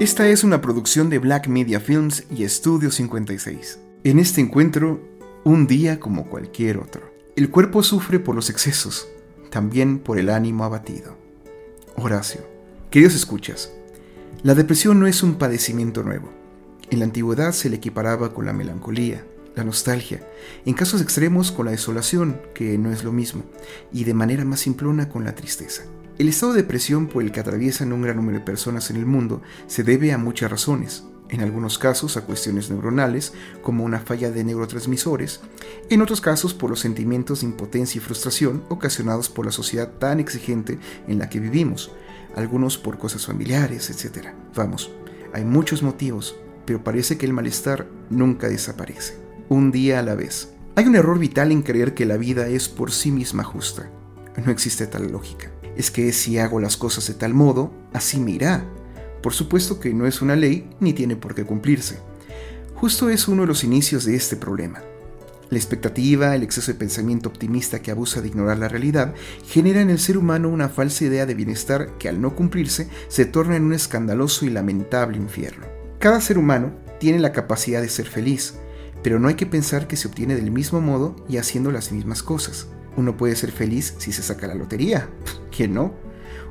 Esta es una producción de Black Media Films y Estudio 56. En este encuentro, un día como cualquier otro. El cuerpo sufre por los excesos, también por el ánimo abatido. Horacio. Queridos escuchas, la depresión no es un padecimiento nuevo. En la antigüedad se le equiparaba con la melancolía, la nostalgia, en casos extremos con la desolación, que no es lo mismo, y de manera más simplona con la tristeza. El estado de depresión por el que atraviesan un gran número de personas en el mundo se debe a muchas razones, en algunos casos a cuestiones neuronales, como una falla de neurotransmisores, en otros casos por los sentimientos de impotencia y frustración ocasionados por la sociedad tan exigente en la que vivimos, algunos por cosas familiares, etc. Vamos, hay muchos motivos, pero parece que el malestar nunca desaparece, un día a la vez. Hay un error vital en creer que la vida es por sí misma justa. No existe tal lógica es que si hago las cosas de tal modo, así me irá. Por supuesto que no es una ley ni tiene por qué cumplirse. Justo es uno de los inicios de este problema. La expectativa, el exceso de pensamiento optimista que abusa de ignorar la realidad, genera en el ser humano una falsa idea de bienestar que al no cumplirse se torna en un escandaloso y lamentable infierno. Cada ser humano tiene la capacidad de ser feliz, pero no hay que pensar que se obtiene del mismo modo y haciendo las mismas cosas. Uno puede ser feliz si se saca la lotería, ¿quién no?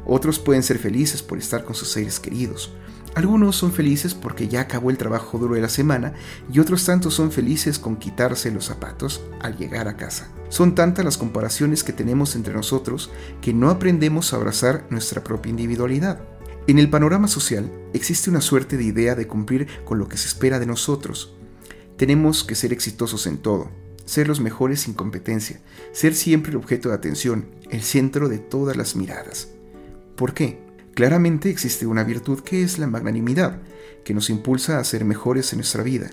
Otros pueden ser felices por estar con sus seres queridos. Algunos son felices porque ya acabó el trabajo duro de la semana y otros tantos son felices con quitarse los zapatos al llegar a casa. Son tantas las comparaciones que tenemos entre nosotros que no aprendemos a abrazar nuestra propia individualidad. En el panorama social existe una suerte de idea de cumplir con lo que se espera de nosotros. Tenemos que ser exitosos en todo, ser los mejores sin competencia, ser siempre el objeto de atención, el centro de todas las miradas. ¿Por qué? Claramente existe una virtud que es la magnanimidad, que nos impulsa a ser mejores en nuestra vida.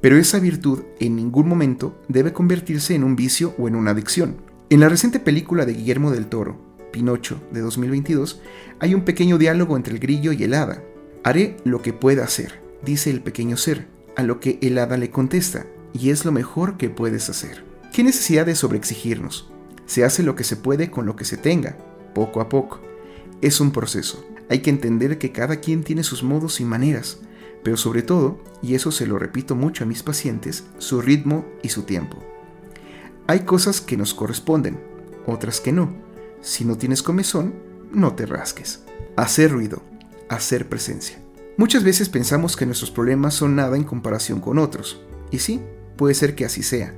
Pero esa virtud en ningún momento debe convertirse en un vicio o en una adicción. En la reciente película de Guillermo del Toro, Pinocho, de 2022, hay un pequeño diálogo entre el grillo y el hada. Haré lo que pueda hacer, dice el pequeño ser, a lo que el hada le contesta, y es lo mejor que puedes hacer. ¿Qué necesidad de sobreexigirnos? Se hace lo que se puede con lo que se tenga, poco a poco. Es un proceso. Hay que entender que cada quien tiene sus modos y maneras, pero sobre todo, y eso se lo repito mucho a mis pacientes, su ritmo y su tiempo. Hay cosas que nos corresponden, otras que no. Si no tienes comezón, no te rasques. Hacer ruido, hacer presencia. Muchas veces pensamos que nuestros problemas son nada en comparación con otros. Y sí, Puede ser que así sea.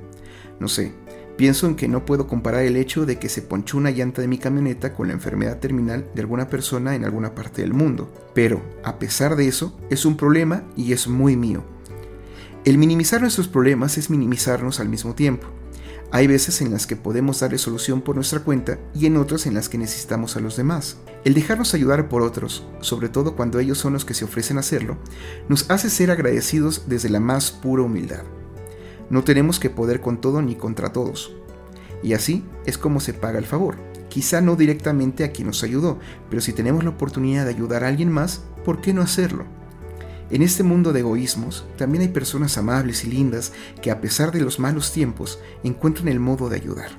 No sé, pienso en que no puedo comparar el hecho de que se ponchó una llanta de mi camioneta con la enfermedad terminal de alguna persona en alguna parte del mundo. Pero, a pesar de eso, es un problema y es muy mío. El minimizar nuestros problemas es minimizarnos al mismo tiempo. Hay veces en las que podemos darle solución por nuestra cuenta y en otras en las que necesitamos a los demás. El dejarnos ayudar por otros, sobre todo cuando ellos son los que se ofrecen a hacerlo, nos hace ser agradecidos desde la más pura humildad. No tenemos que poder con todo ni contra todos. Y así es como se paga el favor. Quizá no directamente a quien nos ayudó, pero si tenemos la oportunidad de ayudar a alguien más, ¿por qué no hacerlo? En este mundo de egoísmos, también hay personas amables y lindas que a pesar de los malos tiempos encuentran el modo de ayudar.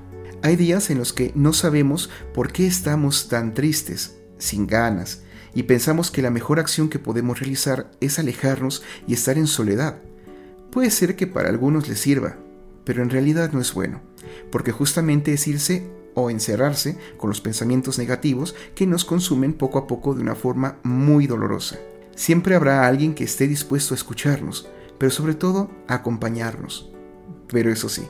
Hay días en los que no sabemos por qué estamos tan tristes, sin ganas, y pensamos que la mejor acción que podemos realizar es alejarnos y estar en soledad, Puede ser que para algunos les sirva, pero en realidad no es bueno, porque justamente es irse o encerrarse con los pensamientos negativos que nos consumen poco a poco de una forma muy dolorosa. Siempre habrá alguien que esté dispuesto a escucharnos, pero sobre todo a acompañarnos. Pero eso sí,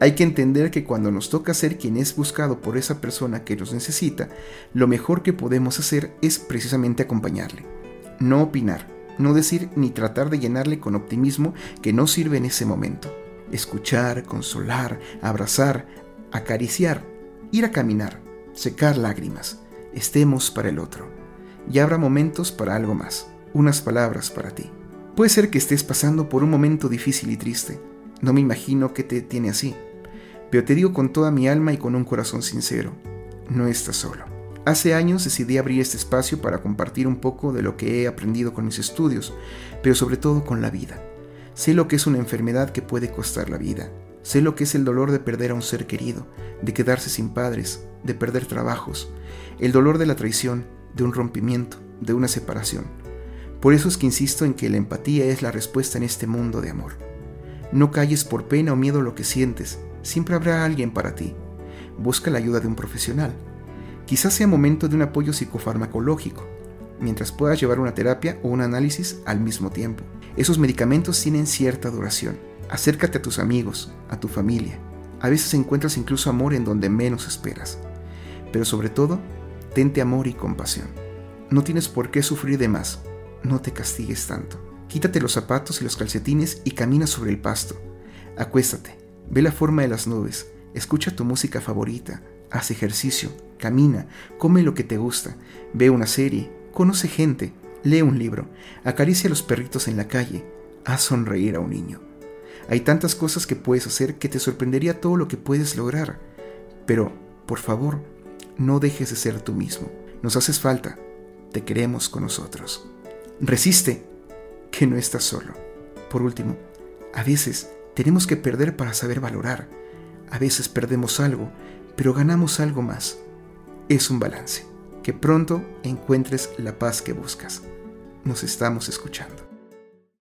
hay que entender que cuando nos toca ser quien es buscado por esa persona que nos necesita, lo mejor que podemos hacer es precisamente acompañarle, no opinar, no decir ni tratar de llenarle con optimismo que no sirve en ese momento. Escuchar, consolar, abrazar, acariciar, ir a caminar, secar lágrimas. Estemos para el otro. Y habrá momentos para algo más, unas palabras para ti. Puede ser que estés pasando por un momento difícil y triste. No me imagino que te tiene así. Pero te digo con toda mi alma y con un corazón sincero, no estás solo. Hace años decidí abrir este espacio para compartir un poco de lo que he aprendido con mis estudios, pero sobre todo con la vida. Sé lo que es una enfermedad que puede costar la vida. Sé lo que es el dolor de perder a un ser querido, de quedarse sin padres, de perder trabajos, el dolor de la traición, de un rompimiento, de una separación. Por eso es que insisto en que la empatía es la respuesta en este mundo de amor. No calles por pena o miedo lo que sientes, siempre habrá alguien para ti. Busca la ayuda de un profesional. Quizás sea momento de un apoyo psicofarmacológico, mientras puedas llevar una terapia o un análisis al mismo tiempo. Esos medicamentos tienen cierta duración. Acércate a tus amigos, a tu familia. A veces encuentras incluso amor en donde menos esperas. Pero sobre todo, tente amor y compasión. No tienes por qué sufrir de más. No te castigues tanto. Quítate los zapatos y los calcetines y camina sobre el pasto. Acuéstate, ve la forma de las nubes, escucha tu música favorita, haz ejercicio, camina, come lo que te gusta, ve una serie, conoce gente, lee un libro, acaricia a los perritos en la calle, haz sonreír a un niño. Hay tantas cosas que puedes hacer que te sorprendería todo lo que puedes lograr. Pero, por favor, no dejes de ser tú mismo. Nos haces falta. Te queremos con nosotros. Resiste, que no estás solo. Por último, a veces tenemos que perder para saber valorar. A veces perdemos algo, pero ganamos algo más. Es un balance. Que pronto encuentres la paz que buscas. Nos estamos escuchando.